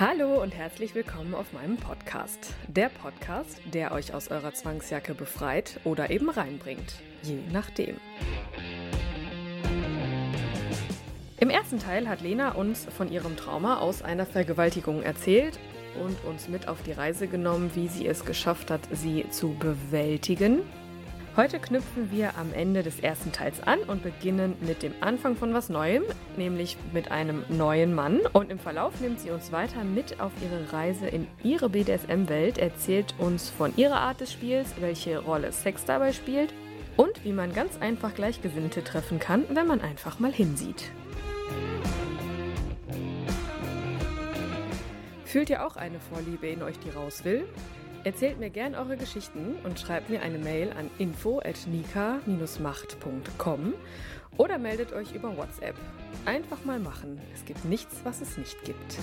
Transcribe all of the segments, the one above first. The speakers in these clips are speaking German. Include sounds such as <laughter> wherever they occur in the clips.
Hallo und herzlich willkommen auf meinem Podcast. Der Podcast, der euch aus eurer Zwangsjacke befreit oder eben reinbringt, je nachdem. Im ersten Teil hat Lena uns von ihrem Trauma aus einer Vergewaltigung erzählt und uns mit auf die Reise genommen, wie sie es geschafft hat, sie zu bewältigen. Heute knüpfen wir am Ende des ersten Teils an und beginnen mit dem Anfang von was Neuem, nämlich mit einem neuen Mann. Und im Verlauf nimmt sie uns weiter mit auf ihre Reise in ihre BDSM-Welt, erzählt uns von ihrer Art des Spiels, welche Rolle Sex dabei spielt und wie man ganz einfach Gleichgesinnte treffen kann, wenn man einfach mal hinsieht. Fühlt ihr auch eine Vorliebe in euch, die raus will? Erzählt mir gern eure Geschichten und schreibt mir eine Mail an info@nika-macht.com oder meldet euch über WhatsApp. Einfach mal machen. Es gibt nichts, was es nicht gibt.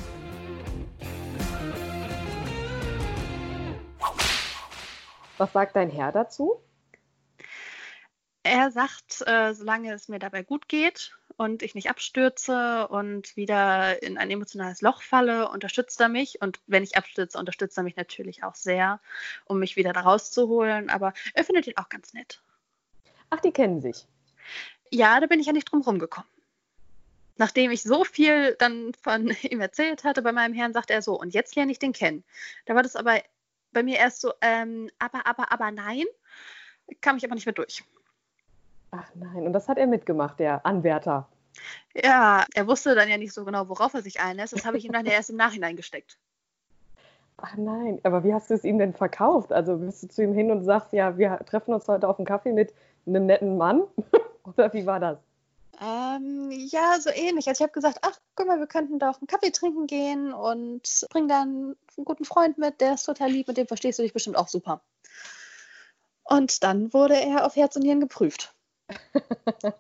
Was sagt dein Herr dazu? Er sagt, äh, solange es mir dabei gut geht und ich nicht abstürze und wieder in ein emotionales Loch falle, unterstützt er mich. Und wenn ich abstürze, unterstützt er mich natürlich auch sehr, um mich wieder da rauszuholen. Aber er findet ihn auch ganz nett. Ach, die kennen sich. Ja, da bin ich ja nicht drum rumgekommen. Nachdem ich so viel dann von <laughs> ihm erzählt hatte bei meinem Herrn, sagte er so, und jetzt lerne ich den kennen. Da war das aber bei mir erst so, ähm, aber, aber, aber nein, kam ich aber nicht mehr durch. Ach nein, und das hat er mitgemacht, der Anwärter. Ja, er wusste dann ja nicht so genau, worauf er sich einlässt. Das habe ich ihm dann ja erst im Nachhinein gesteckt. Ach nein, aber wie hast du es ihm denn verkauft? Also bist du zu ihm hin und sagst, ja, wir treffen uns heute auf einen Kaffee mit einem netten Mann? <laughs> Oder wie war das? Ähm, ja, so ähnlich. Also ich habe gesagt, ach, guck mal, wir könnten doch einen Kaffee trinken gehen und bring dann einen guten Freund mit, der ist total lieb, mit dem verstehst du dich bestimmt auch super. Und dann wurde er auf Herz und Nieren geprüft. <laughs>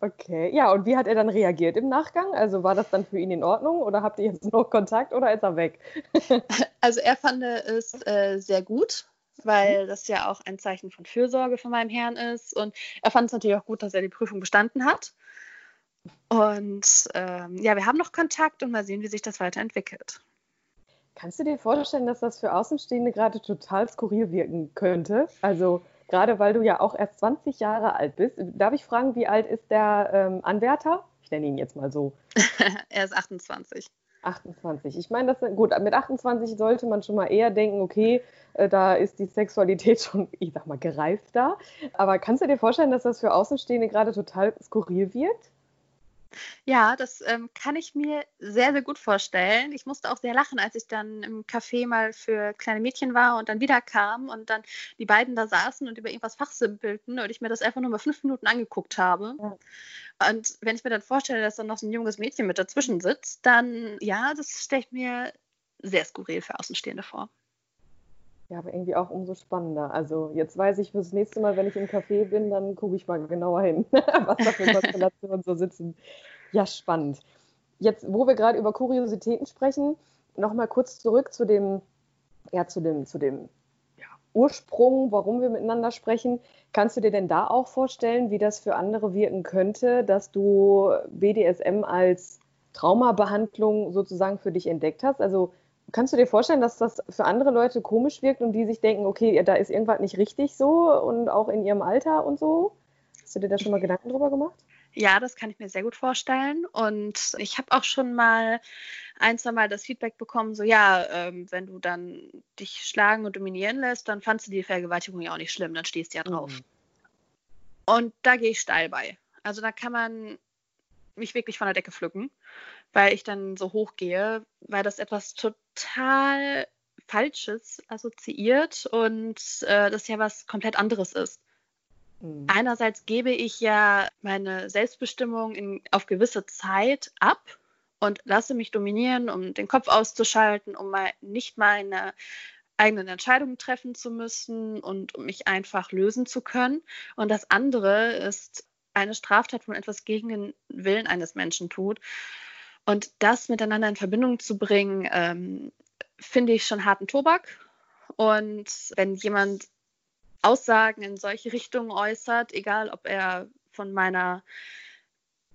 okay, ja, und wie hat er dann reagiert im Nachgang? Also war das dann für ihn in Ordnung oder habt ihr jetzt noch Kontakt oder ist er weg? <laughs> also er fand es äh, sehr gut, weil das ja auch ein Zeichen von Fürsorge von meinem Herrn ist. Und er fand es natürlich auch gut, dass er die Prüfung bestanden hat. Und ähm, ja, wir haben noch Kontakt und mal sehen, wie sich das weiterentwickelt. Kannst du dir vorstellen, dass das für Außenstehende gerade total skurril wirken könnte? Also gerade weil du ja auch erst 20 Jahre alt bist. Darf ich fragen, wie alt ist der ähm, Anwärter? Ich nenne ihn jetzt mal so. <laughs> er ist 28. 28. Ich meine, das gut, mit 28 sollte man schon mal eher denken, okay, äh, da ist die Sexualität <laughs> schon, ich sag mal, gereift da. Aber kannst du dir vorstellen, dass das für Außenstehende gerade total skurril wird? Ja, das ähm, kann ich mir sehr, sehr gut vorstellen. Ich musste auch sehr lachen, als ich dann im Café mal für kleine Mädchen war und dann wieder kam und dann die beiden da saßen und über irgendwas fachsimpelten und ich mir das einfach nur mal fünf Minuten angeguckt habe. Ja. Und wenn ich mir dann vorstelle, dass dann noch so ein junges Mädchen mit dazwischen sitzt, dann ja, das stelle ich mir sehr skurril für Außenstehende vor. Ja, aber irgendwie auch umso spannender. Also jetzt weiß ich fürs nächste Mal, wenn ich im Café bin, dann gucke ich mal genauer hin, <laughs> was da für Konstellationen so sitzen. Ja, spannend. Jetzt, wo wir gerade über Kuriositäten sprechen, nochmal kurz zurück zu dem, ja, zu dem, zu dem ja, Ursprung, warum wir miteinander sprechen. Kannst du dir denn da auch vorstellen, wie das für andere wirken könnte, dass du BDSM als Traumabehandlung sozusagen für dich entdeckt hast? Also Kannst du dir vorstellen, dass das für andere Leute komisch wirkt und die sich denken, okay, da ist irgendwas nicht richtig so und auch in ihrem Alter und so? Hast du dir da schon mal Gedanken drüber gemacht? Ja, das kann ich mir sehr gut vorstellen. Und ich habe auch schon mal ein, zwei Mal das Feedback bekommen, so ja, ähm, wenn du dann dich schlagen und dominieren lässt, dann fandst du die Vergewaltigung ja auch nicht schlimm, dann stehst du ja drauf. Mhm. Und da gehe ich steil bei. Also da kann man mich wirklich von der Decke pflücken, weil ich dann so hoch gehe, weil das etwas total Falsches assoziiert und äh, das ja was komplett anderes ist. Mhm. Einerseits gebe ich ja meine Selbstbestimmung in, auf gewisse Zeit ab und lasse mich dominieren, um den Kopf auszuschalten, um mal nicht meine eigenen Entscheidungen treffen zu müssen und um mich einfach lösen zu können. Und das andere ist eine Straftat, wo man etwas gegen den Willen eines Menschen tut. Und das miteinander in Verbindung zu bringen, ähm, finde ich schon harten Tobak. Und wenn jemand Aussagen in solche Richtungen äußert, egal ob er von meiner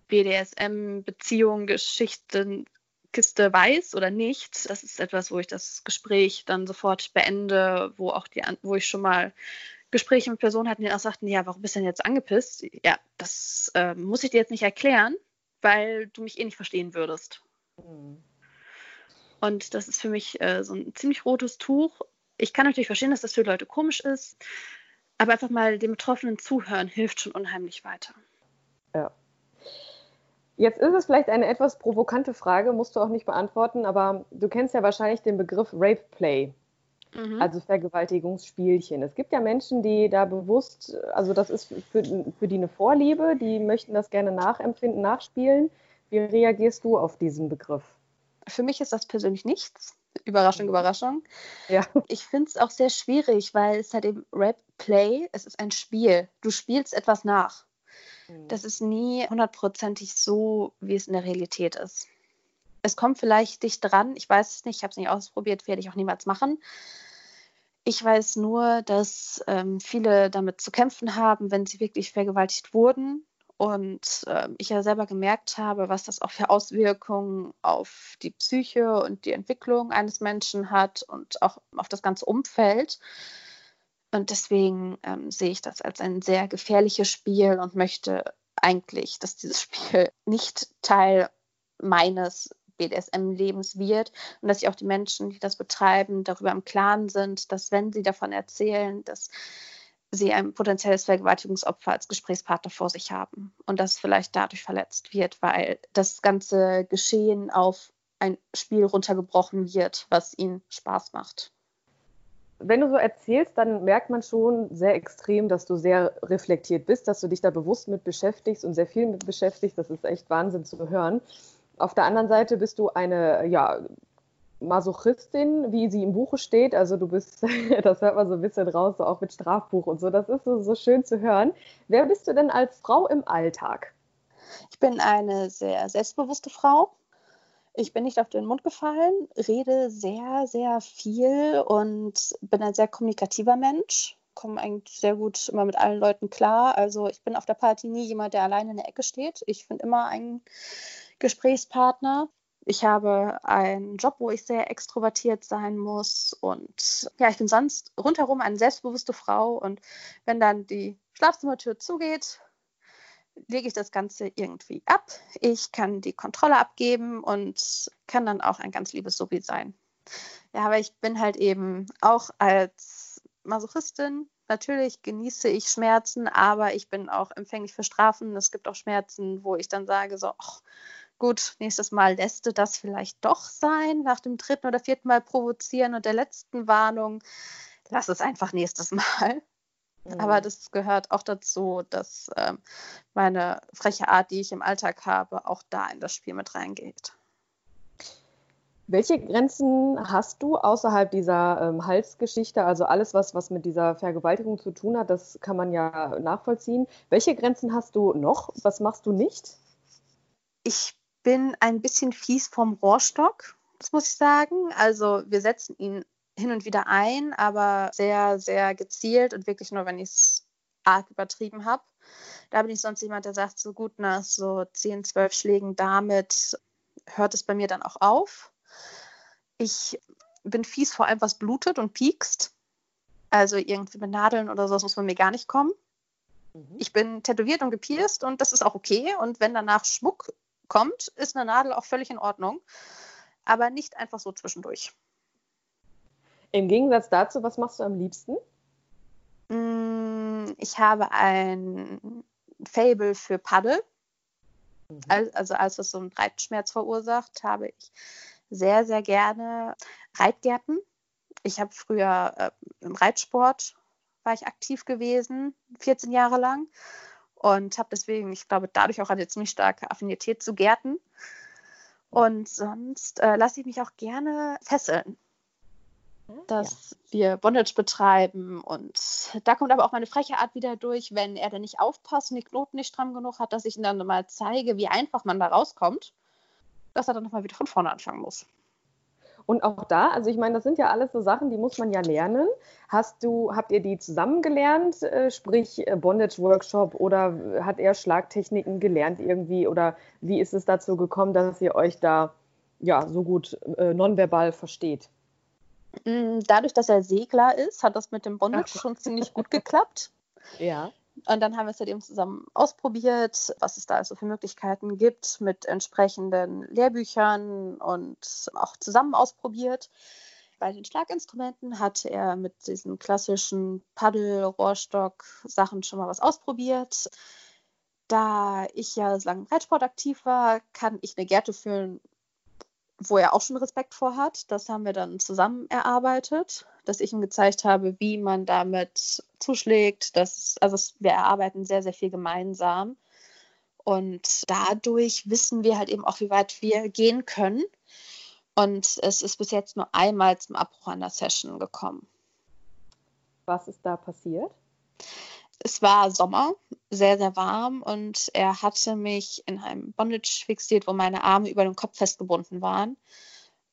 BDSM-Beziehung, Geschichten, Kiste weiß oder nicht, das ist etwas, wo ich das Gespräch dann sofort beende, wo auch die, wo ich schon mal Gespräche mit Personen hatten, die auch sagten, ja, warum bist du denn jetzt angepisst? Ja, das äh, muss ich dir jetzt nicht erklären, weil du mich eh nicht verstehen würdest. Mhm. Und das ist für mich äh, so ein ziemlich rotes Tuch. Ich kann natürlich verstehen, dass das für Leute komisch ist, aber einfach mal dem Betroffenen zuhören hilft schon unheimlich weiter. Ja. Jetzt ist es vielleicht eine etwas provokante Frage, musst du auch nicht beantworten, aber du kennst ja wahrscheinlich den Begriff Rape Play, mhm. also Vergewaltigungsspielchen. Es gibt ja Menschen, die da bewusst, also das ist für, für die eine Vorliebe, die möchten das gerne nachempfinden, nachspielen. Wie reagierst du auf diesen Begriff? Für mich ist das persönlich nichts. Überraschung, Überraschung. Ja. Ich finde es auch sehr schwierig, weil es halt eben Rap Play, es ist ein Spiel. Du spielst etwas nach. Mhm. Das ist nie hundertprozentig so, wie es in der Realität ist. Es kommt vielleicht dicht dran, ich weiß es nicht, ich habe es nicht ausprobiert, werde ich auch niemals machen. Ich weiß nur, dass ähm, viele damit zu kämpfen haben, wenn sie wirklich vergewaltigt wurden. Und äh, ich ja selber gemerkt habe, was das auch für Auswirkungen auf die Psyche und die Entwicklung eines Menschen hat und auch auf das ganze Umfeld. Und deswegen ähm, sehe ich das als ein sehr gefährliches Spiel und möchte eigentlich, dass dieses Spiel nicht Teil meines BDSM-Lebens wird und dass sich auch die Menschen, die das betreiben, darüber im Klaren sind, dass wenn sie davon erzählen, dass sie ein potenzielles Vergewaltigungsopfer als Gesprächspartner vor sich haben und das vielleicht dadurch verletzt wird, weil das ganze Geschehen auf ein Spiel runtergebrochen wird, was ihnen Spaß macht wenn du so erzählst, dann merkt man schon sehr extrem, dass du sehr reflektiert bist, dass du dich da bewusst mit beschäftigst und sehr viel mit beschäftigst. Das ist echt Wahnsinn zu hören. Auf der anderen Seite bist du eine, ja, Masochistin, wie sie im Buche steht. Also du bist, <laughs> das hört man so ein bisschen raus, so auch mit Strafbuch und so. Das ist so, so schön zu hören. Wer bist du denn als Frau im Alltag? Ich bin eine sehr selbstbewusste Frau. Ich bin nicht auf den Mund gefallen, rede sehr, sehr viel und bin ein sehr kommunikativer Mensch. Komme eigentlich sehr gut immer mit allen Leuten klar. Also ich bin auf der Party nie jemand, der alleine in der Ecke steht. Ich finde immer einen Gesprächspartner. Ich habe einen Job, wo ich sehr extrovertiert sein muss. Und ja, ich bin sonst rundherum eine selbstbewusste Frau. Und wenn dann die Schlafzimmertür zugeht, lege ich das Ganze irgendwie ab. Ich kann die Kontrolle abgeben und kann dann auch ein ganz liebes Sobi sein. Ja, aber ich bin halt eben auch als Masochistin. Natürlich genieße ich Schmerzen, aber ich bin auch empfänglich für Strafen. Es gibt auch Schmerzen, wo ich dann sage, so, ach, gut, nächstes Mal lässt du das vielleicht doch sein, nach dem dritten oder vierten Mal provozieren und der letzten Warnung, lass es einfach nächstes Mal. Aber mhm. das gehört auch dazu, dass ähm, meine freche Art, die ich im Alltag habe, auch da in das Spiel mit reingeht. Welche Grenzen hast du außerhalb dieser ähm, Halsgeschichte? Also alles, was, was mit dieser Vergewaltigung zu tun hat, das kann man ja nachvollziehen. Welche Grenzen hast du noch? Was machst du nicht? Ich bin ein bisschen fies vom Rohrstock, das muss ich sagen. Also wir setzen ihn hin und wieder ein, aber sehr, sehr gezielt und wirklich nur, wenn ich es arg übertrieben habe. Da bin ich sonst jemand, der sagt, so gut nach so 10, 12 Schlägen damit hört es bei mir dann auch auf. Ich bin fies vor allem, was blutet und piekst. Also irgendwie mit Nadeln oder so, das muss von mir gar nicht kommen. Mhm. Ich bin tätowiert und gepierst und das ist auch okay. Und wenn danach Schmuck kommt, ist eine Nadel auch völlig in Ordnung. Aber nicht einfach so zwischendurch. Im Gegensatz dazu, was machst du am liebsten? Mm, ich habe ein Fable für Paddel. Mhm. Also als es so einen Reitschmerz verursacht, habe ich sehr, sehr gerne Reitgärten. Ich habe früher äh, im Reitsport war ich aktiv gewesen, 14 Jahre lang. Und habe deswegen, ich glaube, dadurch auch eine ziemlich starke Affinität zu Gärten. Und sonst äh, lasse ich mich auch gerne fesseln dass ja. wir Bondage betreiben. Und da kommt aber auch meine freche Art wieder durch, wenn er dann nicht aufpasst und die Knoten nicht stramm genug hat, dass ich ihm dann mal zeige, wie einfach man da rauskommt, dass er dann nochmal wieder von vorne anfangen muss. Und auch da, also ich meine, das sind ja alles so Sachen, die muss man ja lernen. Hast du, habt ihr die zusammen gelernt, äh, sprich äh, Bondage-Workshop oder hat er Schlagtechniken gelernt irgendwie? Oder wie ist es dazu gekommen, dass ihr euch da ja so gut äh, nonverbal versteht? Mm, dadurch, dass er Segler ist, hat das mit dem Bondage okay. schon ziemlich gut geklappt. <laughs> Ja. Und dann haben wir es halt eben zusammen ausprobiert, was es da also für Möglichkeiten gibt, mit entsprechenden Lehrbüchern und auch zusammen ausprobiert. Bei den Schlaginstrumenten hatte er mit diesen klassischen Paddel, Rohrstock Sachen schon mal was ausprobiert. Da ich ja lange im Reitsport aktiv war, kann ich eine Gerte führen, wo er auch schon Respekt vor hat. Das haben wir dann zusammen erarbeitet, dass ich ihm gezeigt habe, wie man damit zuschlägt. Das, also wir erarbeiten sehr, sehr viel gemeinsam. Und dadurch wissen wir halt eben auch, wie weit wir gehen können. Und es ist bis jetzt nur einmal zum Abbruch einer Session gekommen. Was ist da passiert? Es war Sommer, sehr, sehr warm und er hatte mich in einem Bondage fixiert, wo meine Arme über dem Kopf festgebunden waren.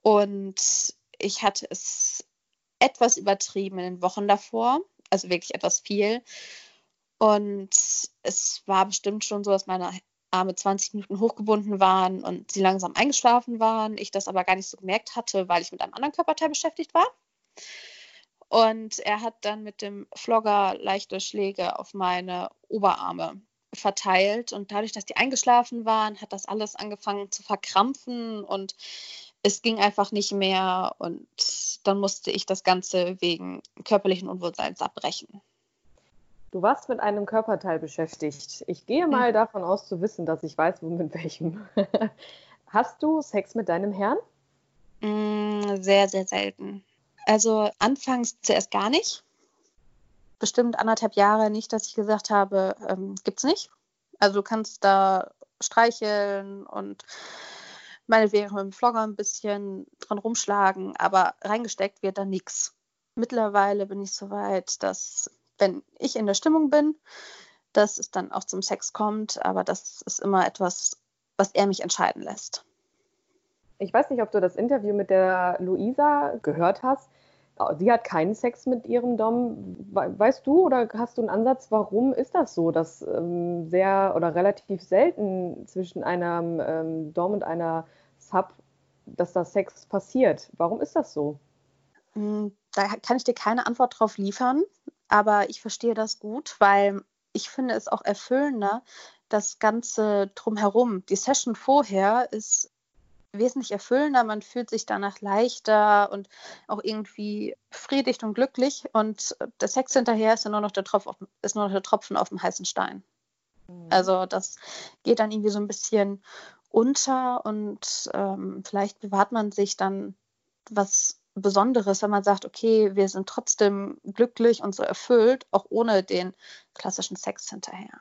Und ich hatte es etwas übertrieben in den Wochen davor, also wirklich etwas viel. Und es war bestimmt schon so, dass meine Arme 20 Minuten hochgebunden waren und sie langsam eingeschlafen waren. Ich das aber gar nicht so gemerkt hatte, weil ich mit einem anderen Körperteil beschäftigt war. Und er hat dann mit dem Flogger leichte Schläge auf meine Oberarme verteilt. Und dadurch, dass die eingeschlafen waren, hat das alles angefangen zu verkrampfen und es ging einfach nicht mehr. Und dann musste ich das Ganze wegen körperlichen Unwohlseins abbrechen. Du warst mit einem Körperteil beschäftigt. Ich gehe mal mhm. davon aus zu wissen, dass ich weiß, wo mit welchem. <laughs> Hast du Sex mit deinem Herrn? Mm, sehr, sehr selten. Also anfangs zuerst gar nicht. Bestimmt anderthalb Jahre nicht, dass ich gesagt habe, ähm, gibt's nicht. Also du kannst da streicheln und meinetwegen mit dem Vlogger ein bisschen dran rumschlagen, aber reingesteckt wird da nichts. Mittlerweile bin ich so weit, dass wenn ich in der Stimmung bin, dass es dann auch zum Sex kommt, aber das ist immer etwas, was er mich entscheiden lässt. Ich weiß nicht, ob du das Interview mit der Luisa gehört hast. Sie hat keinen Sex mit ihrem Dom. Weißt du oder hast du einen Ansatz, warum ist das so, dass ähm, sehr oder relativ selten zwischen einem ähm, Dom und einer Sub, dass da Sex passiert? Warum ist das so? Hm, da kann ich dir keine Antwort drauf liefern, aber ich verstehe das gut, weil ich finde es auch erfüllender, das Ganze drumherum. Die Session vorher ist wesentlich erfüllender, man fühlt sich danach leichter und auch irgendwie befriedigt und glücklich. Und der Sex hinterher ist ja nur noch der, Tropf auf, ist nur noch der Tropfen auf dem heißen Stein. Mhm. Also das geht dann irgendwie so ein bisschen unter und ähm, vielleicht bewahrt man sich dann was Besonderes, wenn man sagt, okay, wir sind trotzdem glücklich und so erfüllt, auch ohne den klassischen Sex hinterher.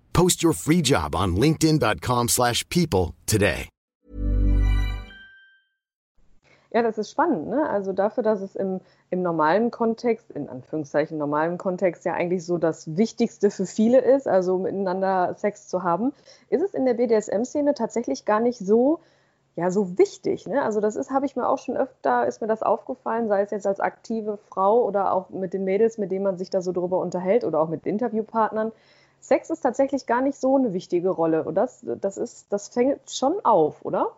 Post your free job on linkedin.com/people today. Ja, das ist spannend. Ne? Also dafür, dass es im, im normalen Kontext, in Anführungszeichen normalen Kontext ja eigentlich so das Wichtigste für viele ist, also miteinander Sex zu haben, ist es in der BDSM-Szene tatsächlich gar nicht so, ja, so wichtig. Ne? Also das ist, habe ich mir auch schon öfter, ist mir das aufgefallen, sei es jetzt als aktive Frau oder auch mit den Mädels, mit denen man sich da so drüber unterhält oder auch mit Interviewpartnern. Sex ist tatsächlich gar nicht so eine wichtige Rolle. Und das, das ist, das fängt schon auf, oder?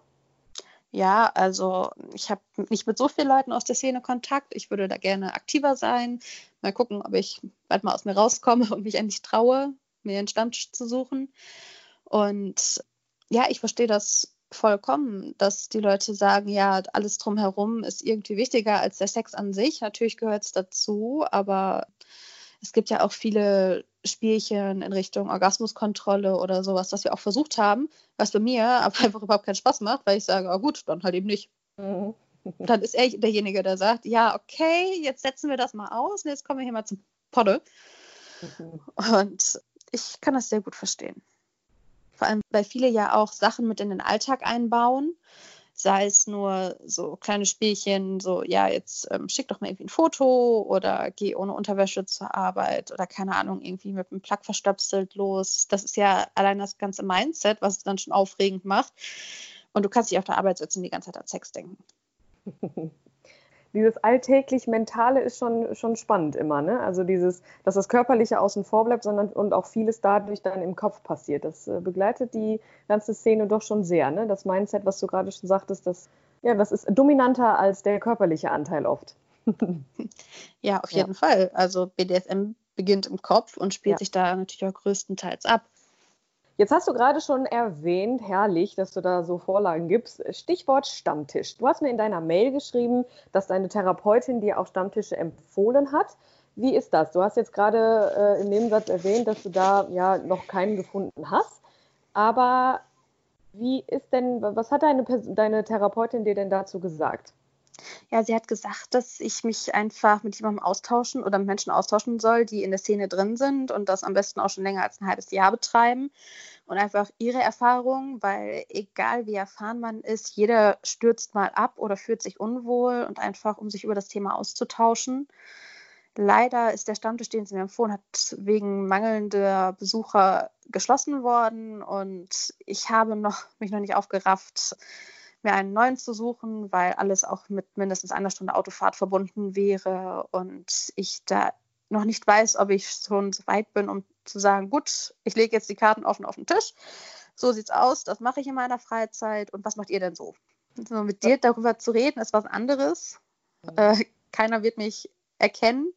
Ja, also ich habe nicht mit so vielen Leuten aus der Szene Kontakt. Ich würde da gerne aktiver sein. Mal gucken, ob ich bald mal aus mir rauskomme und mich endlich traue, mir einen Stammtisch zu suchen. Und ja, ich verstehe das vollkommen, dass die Leute sagen, ja, alles drumherum ist irgendwie wichtiger als der Sex an sich. Natürlich gehört es dazu, aber es gibt ja auch viele Spielchen in Richtung Orgasmuskontrolle oder sowas, was wir auch versucht haben, was bei mir <laughs> aber einfach überhaupt keinen Spaß macht, weil ich sage, oh gut, dann halt eben nicht. Mhm. Dann ist er derjenige, der sagt, ja, okay, jetzt setzen wir das mal aus und jetzt kommen wir hier mal zum Podde. Mhm. Und ich kann das sehr gut verstehen. Vor allem, weil viele ja auch Sachen mit in den Alltag einbauen sei es nur so kleine Spielchen, so ja, jetzt ähm, schick doch mal irgendwie ein Foto oder geh ohne Unterwäsche zur Arbeit oder keine Ahnung, irgendwie mit einem Plug verstöpselt los. Das ist ja allein das ganze Mindset, was es dann schon aufregend macht. Und du kannst dich auf der Arbeit sitzen und die ganze Zeit an Sex denken. <laughs> dieses alltäglich Mentale ist schon, schon spannend immer, ne? Also dieses, dass das Körperliche außen vor bleibt, sondern und auch vieles dadurch dann im Kopf passiert. Das äh, begleitet die ganze Szene doch schon sehr, ne? Das Mindset, was du gerade schon sagtest, das, ja, das ist dominanter als der körperliche Anteil oft. <laughs> ja, auf jeden ja. Fall. Also BDSM beginnt im Kopf und spielt ja. sich da natürlich auch größtenteils ab. Jetzt hast du gerade schon erwähnt, herrlich, dass du da so Vorlagen gibst. Stichwort Stammtisch. Du hast mir in deiner Mail geschrieben, dass deine Therapeutin dir auch Stammtische empfohlen hat. Wie ist das? Du hast jetzt gerade äh, im Nebensatz erwähnt, dass du da ja noch keinen gefunden hast. Aber wie ist denn, was hat deine, deine Therapeutin dir denn dazu gesagt? Ja, sie hat gesagt, dass ich mich einfach mit jemandem austauschen oder mit Menschen austauschen soll, die in der Szene drin sind und das am besten auch schon länger als ein halbes Jahr betreiben und einfach ihre Erfahrungen, weil egal wie erfahren man ist, jeder stürzt mal ab oder fühlt sich unwohl und einfach, um sich über das Thema auszutauschen. Leider ist der Stammtisch, den sie mir empfohlen hat, wegen mangelnder Besucher geschlossen worden und ich habe noch, mich noch nicht aufgerafft, mir einen neuen zu suchen, weil alles auch mit mindestens einer Stunde Autofahrt verbunden wäre und ich da noch nicht weiß, ob ich schon so weit bin, um zu sagen, gut, ich lege jetzt die Karten offen auf den Tisch. So sieht's aus, das mache ich in meiner Freizeit und was macht ihr denn so? so mit dir darüber zu reden, ist was anderes. Äh, keiner wird mich erkennen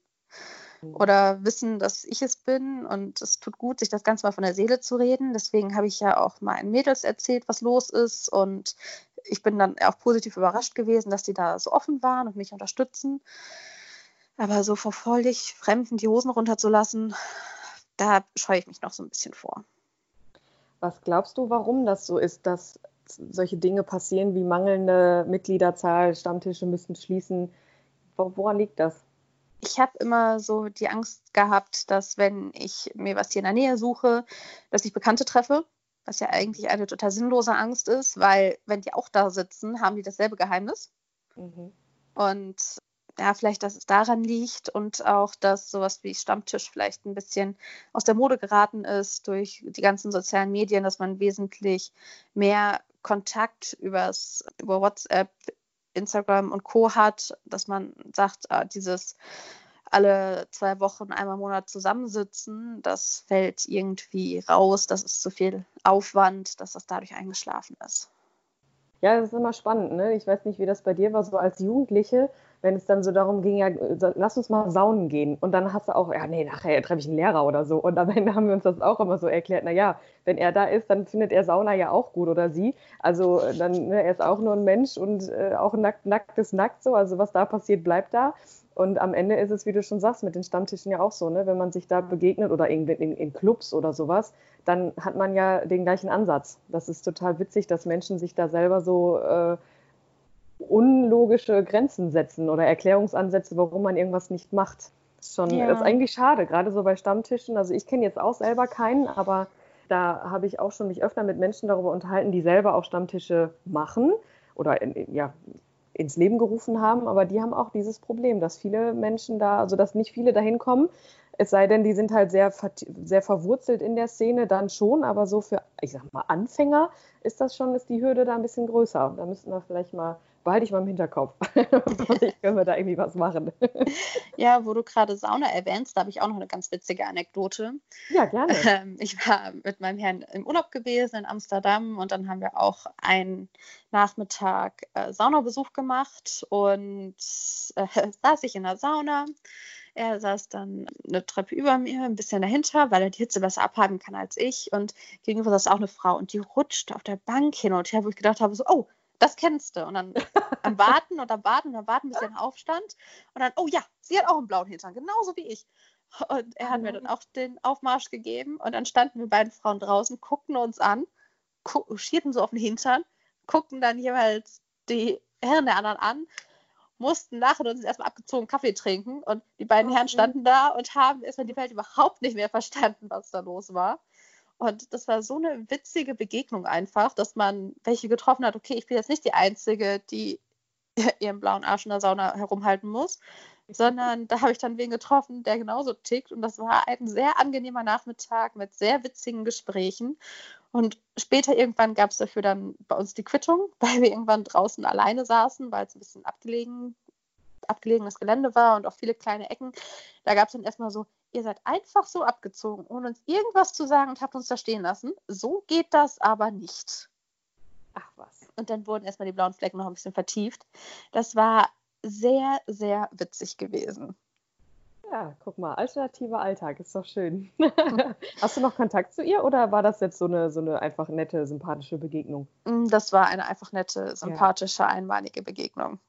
mhm. oder wissen, dass ich es bin. Und es tut gut, sich das Ganze mal von der Seele zu reden. Deswegen habe ich ja auch meinen Mädels erzählt, was los ist. Und ich bin dann auch positiv überrascht gewesen, dass die da so offen waren und mich unterstützen. Aber so vor völlig Fremden die Hosen runterzulassen, da scheue ich mich noch so ein bisschen vor. Was glaubst du, warum das so ist, dass solche Dinge passieren wie mangelnde Mitgliederzahl, Stammtische müssen schließen? Woran liegt das? Ich habe immer so die Angst gehabt, dass wenn ich mir was hier in der Nähe suche, dass ich Bekannte treffe was ja eigentlich eine total sinnlose Angst ist, weil wenn die auch da sitzen, haben die dasselbe Geheimnis. Mhm. Und ja, vielleicht, dass es daran liegt und auch, dass sowas wie Stammtisch vielleicht ein bisschen aus der Mode geraten ist durch die ganzen sozialen Medien, dass man wesentlich mehr Kontakt übers, über WhatsApp, Instagram und Co. hat, dass man sagt, ah, dieses alle zwei Wochen, einmal im Monat zusammensitzen, das fällt irgendwie raus, das ist zu viel Aufwand, dass das dadurch eingeschlafen ist. Ja, das ist immer spannend. Ne? Ich weiß nicht, wie das bei dir war, so als Jugendliche, wenn es dann so darum ging, ja, lass uns mal saunen gehen. Und dann hast du auch, ja, nee, nachher treffe ich einen Lehrer oder so. Und am <laughs> Ende haben wir uns das auch immer so erklärt, naja, wenn er da ist, dann findet er Sauna ja auch gut oder sie. Also dann, ne, er ist auch nur ein Mensch und äh, auch nackt, nackt ist nackt so. Also was da passiert, bleibt da. Und am Ende ist es, wie du schon sagst, mit den Stammtischen ja auch so, ne? wenn man sich da begegnet oder in, in, in, Clubs oder sowas, dann hat man ja den gleichen Ansatz. Das ist total witzig, dass Menschen sich da selber so äh, unlogische Grenzen setzen oder Erklärungsansätze, warum man irgendwas nicht macht. Das ist, schon, ja. ist eigentlich schade, gerade so bei Stammtischen. Also ich kenne jetzt auch selber keinen, aber da habe ich auch schon mich öfter mit Menschen darüber unterhalten, die selber auch Stammtische machen oder in, ja, ins Leben gerufen haben, aber die haben auch dieses Problem, dass viele Menschen da, also dass nicht viele dahin kommen, es sei denn, die sind halt sehr, sehr verwurzelt in der Szene, dann schon, aber so für, ich sag mal, Anfänger ist das schon, ist die Hürde da ein bisschen größer. Da müssten wir vielleicht mal behalte ich mal im Hinterkopf. <laughs> Vielleicht können wir da irgendwie was machen. <laughs> ja, wo du gerade Sauna erwähnst, da habe ich auch noch eine ganz witzige Anekdote. Ja, gerne. <laughs> Ähm, ich war mit meinem Herrn im Urlaub gewesen in Amsterdam und dann haben wir auch einen Nachmittag äh, Saunabesuch gemacht und äh, saß ich in der Sauna. Er saß dann eine Treppe über mir, ein bisschen dahinter, weil er die Hitze besser abhaben kann als ich. Und gegenüber saß auch eine Frau und die rutschte auf der Bank hin und her, wo ich gedacht habe, so, oh, das kennst du. Und dann am <laughs> Warten und am Warten und am Warten, bis er aufstand. Und dann, oh ja, sie hat auch einen blauen Hintern, genauso wie ich. Und er hat mir dann auch den Aufmarsch gegeben. Und dann standen wir beiden Frauen draußen, guckten uns an, schierten so auf den Hintern, guckten dann jeweils die Herren der anderen an mussten lachen und uns erstmal abgezogen Kaffee trinken. Und die beiden Herren standen da und haben erstmal die Welt überhaupt nicht mehr verstanden, was da los war. Und das war so eine witzige Begegnung einfach, dass man welche getroffen hat, okay, ich bin jetzt nicht die Einzige, die <laughs> ihren blauen Arsch in der Sauna herumhalten muss, sondern da habe ich dann wen getroffen, der genauso tickt. Und das war ein sehr angenehmer Nachmittag mit sehr witzigen Gesprächen. Und später irgendwann gab es dafür dann bei uns die Quittung, <laughs> weil wir irgendwann draußen alleine saßen, weil es ein bisschen abgelegen, abgelegenes Gelände war und auch viele kleine Ecken. Da gab es dann erstmal so, ihr seid einfach so abgezogen, ohne uns irgendwas zu sagen und habt uns da stehen lassen. So geht das aber nicht. Ach was. Und dann wurden erstmal die blauen Flecken noch ein bisschen vertieft. Das war sehr, sehr witzig gewesen. Ja, guck mal, alternativer Alltag, ist doch schön. <laughs> Hast du noch Kontakt zu ihr oder war das jetzt so eine, so eine einfach nette, sympathische Begegnung? Mm, das war eine einfach nette, sympathische, ja. einmalige Begegnung.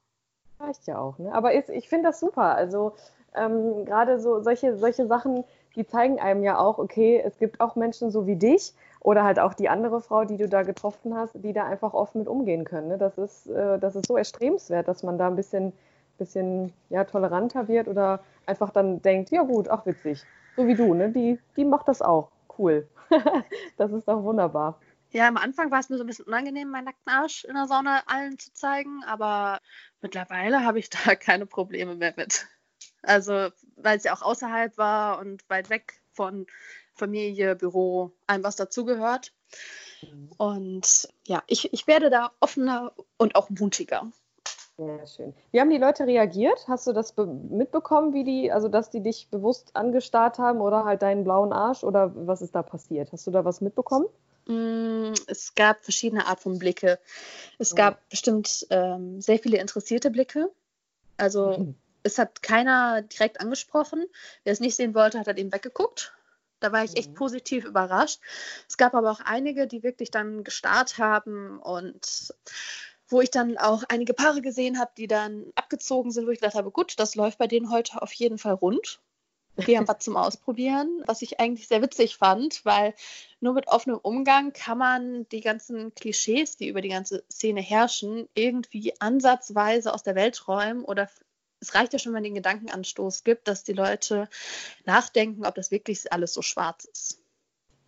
Reicht ja auch, ne? Aber ist, ich finde das super. Also ähm, gerade so solche, solche Sachen, die zeigen einem ja auch, okay, es gibt auch Menschen so wie dich oder halt auch die andere Frau, die du da getroffen hast, die da einfach offen mit umgehen können. Ne? Das, ist, äh, das ist so erstrebenswert, dass man da ein bisschen bisschen ja, toleranter wird oder einfach dann denkt, ja gut, ach witzig, so wie du, ne? Die, die macht das auch. Cool. <laughs> das ist doch wunderbar. Ja, am Anfang war es mir so ein bisschen unangenehm, meinen nackten Arsch in der Sauna allen zu zeigen, aber mittlerweile habe ich da <laughs> keine Probleme mehr mit. Also, weil es ja auch außerhalb war und weit weg von Familie, Büro, allem, was dazugehört. Mhm. Und ja, ich, ich werde da offener und auch mutiger. Sehr schön. Wie haben die Leute reagiert? Hast du das mitbekommen, wie die, also dass die dich bewusst angestarrt haben oder halt deinen blauen Arsch oder was ist da passiert? Hast du da was mitbekommen? Mm, es gab verschiedene Art von Blicke. Es gab ja. bestimmt ähm, sehr viele interessierte Blicke. Also mhm. Es hat keiner direkt angesprochen. Wer es nicht sehen wollte, hat halt eben weggeguckt. Da war ich echt mhm. positiv überrascht. Es gab aber auch einige, die wirklich dann gestarrt haben und wo ich dann auch einige Paare gesehen habe, die dann abgezogen sind, wo ich gedacht habe, gut, das läuft bei denen heute auf jeden Fall rund. Die haben was zum Ausprobieren, was ich eigentlich sehr witzig fand, weil nur mit offenem Umgang kann man die ganzen Klischees, die über die ganze Szene herrschen, irgendwie ansatzweise aus der Welt räumen oder es reicht ja schon, wenn man den Gedankenanstoß gibt, dass die Leute nachdenken, ob das wirklich alles so schwarz ist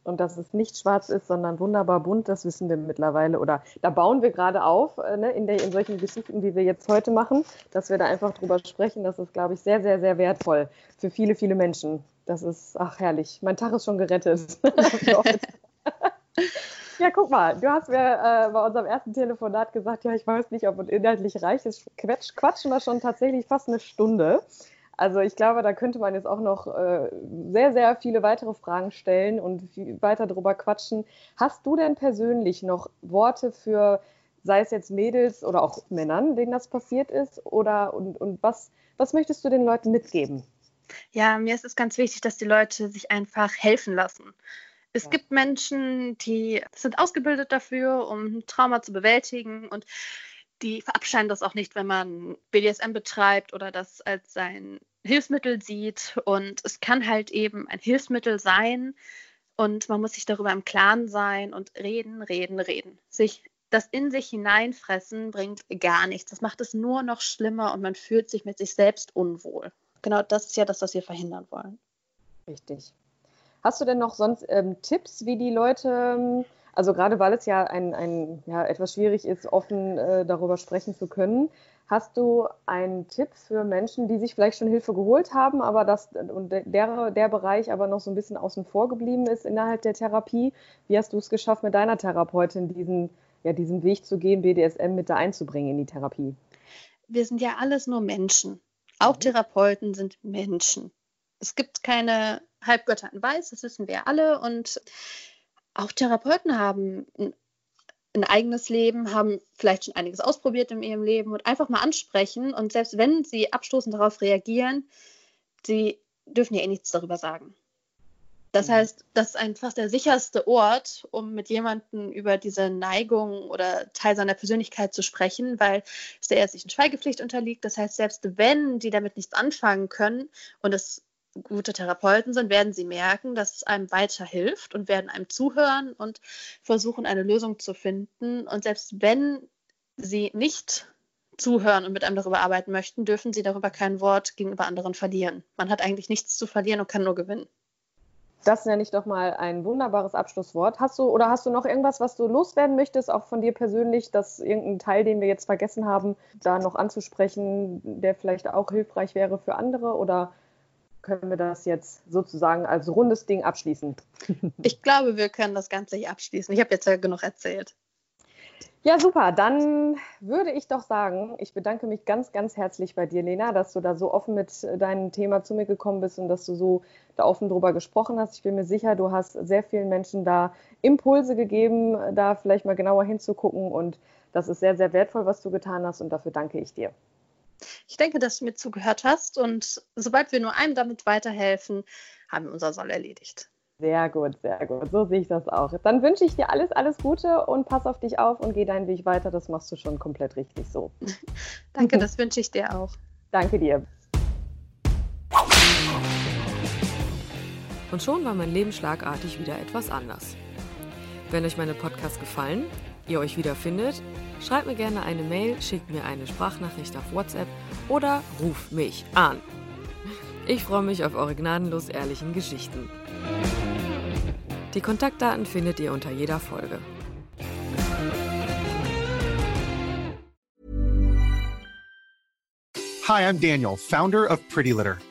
und dass es nicht schwarz ist, sondern wunderbar bunt, das wissen wir mittlerweile. Oder da bauen wir gerade auf, äh, ne, in, der, in solchen Geschichten, die wir jetzt heute machen, dass wir da einfach drüber sprechen. Das ist, glaube ich, sehr, sehr, sehr wertvoll für viele, viele Menschen. Das ist, ach herrlich, mein Tag ist schon gerettet. <laughs> <laughs> ja, guck mal, du hast mir äh, bei unserem ersten Telefonat gesagt, ja, ich weiß nicht, ob inhaltlich reicht ist. Quatsch, quatschen wir schon tatsächlich fast eine Stunde. Also ich glaube, da könnte man jetzt auch noch äh, sehr, sehr viele weitere Fragen stellen und weiter drüber quatschen. Hast du denn persönlich noch Worte für, sei es jetzt Mädels oder auch Männern, denen das passiert ist? Oder und, und was, was möchtest du den Leuten mitgeben? Ja, mir ist es ganz wichtig, dass die Leute sich einfach helfen lassen. Es ja. gibt Menschen, die sind ausgebildet dafür, um Trauma zu bewältigen und die verabscheuen das auch nicht, wenn man BDSM betreibt oder das als sein Hilfsmittel sieht. Und es kann halt eben ein Hilfsmittel sein. Und man muss sich darüber im Klaren sein und reden, reden, reden. Sich das in sich hineinfressen bringt gar nichts. Das macht es nur noch schlimmer und man fühlt sich mit sich selbst unwohl. Genau das ist ja das, was wir verhindern wollen. Richtig. Hast du denn noch sonst ähm, Tipps, wie die Leute, ähm, also gerade weil es ja, ein, ein, ja etwas schwierig ist, offen äh, darüber sprechen zu können, Hast du einen Tipp für Menschen, die sich vielleicht schon Hilfe geholt haben, aber das und der, der Bereich aber noch so ein bisschen außen vor geblieben ist innerhalb der Therapie? Wie hast du es geschafft, mit deiner Therapeutin diesen, ja, diesen Weg zu gehen, BDSM mit da einzubringen in die Therapie? Wir sind ja alles nur Menschen. Auch mhm. Therapeuten sind Menschen. Es gibt keine Halbgötter in Weiß, das wissen wir alle. Und auch Therapeuten haben ein eigenes Leben, haben vielleicht schon einiges ausprobiert in ihrem Leben und einfach mal ansprechen. Und selbst wenn sie abstoßend darauf reagieren, sie dürfen ja eh nichts darüber sagen. Das Mhm. heißt, das ist einfach der sicherste Ort, um mit jemandem über diese Neigung oder Teil seiner Persönlichkeit zu sprechen, weil es der ärztlichen Schweigepflicht unterliegt. Das heißt, selbst wenn die damit nichts anfangen können und es gute Therapeuten sind, werden sie merken, dass es einem weiterhilft und werden einem zuhören und versuchen, eine Lösung zu finden. Und selbst wenn sie nicht zuhören und mit einem darüber arbeiten möchten, dürfen sie darüber kein Wort gegenüber anderen verlieren. Man hat eigentlich nichts zu verlieren und kann nur gewinnen. Das nenne ich doch mal ein wunderbares Abschlusswort. Hast du oder hast du noch irgendwas, was du loswerden möchtest, auch von dir persönlich, dass irgendein Teil, den wir jetzt vergessen haben, da noch anzusprechen, der vielleicht auch hilfreich wäre für andere? Oder können wir das jetzt sozusagen als rundes Ding abschließen? <laughs> Ich glaube, wir können das Ganze hier abschließen. Ich habe jetzt ja genug erzählt. Ja, super. Dann würde ich doch sagen, ich bedanke mich ganz, ganz herzlich bei dir, Lena, dass du da so offen mit deinem Thema zu mir gekommen bist und dass du so da offen drüber gesprochen hast. Ich bin mir sicher, du hast sehr vielen Menschen da Impulse gegeben, da vielleicht mal genauer hinzugucken. Und das ist sehr, sehr wertvoll, was du getan hast. Und dafür danke ich dir. Ich denke, dass du mir zugehört hast und sobald wir nur einem damit weiterhelfen, haben wir unser Soll erledigt. Sehr gut, sehr gut. So sehe ich das auch. Dann wünsche ich dir alles, alles Gute und pass auf dich auf und geh deinen Weg weiter. Das machst du schon komplett richtig so. <laughs> Danke, <laughs> das wünsche ich dir auch. Danke dir. Und schon war mein Leben schlagartig wieder etwas anders. Wenn euch meine Podcasts gefallen, ihr euch wiederfindet, schreibt mir gerne eine Mail, schickt mir eine Sprachnachricht auf WhatsApp oder ruft mich an. Ich freue mich auf eure gnadenlos ehrlichen Geschichten. Die Kontaktdaten findet ihr unter jeder Folge. Hi, I'm Daniel, founder of Pretty Litter.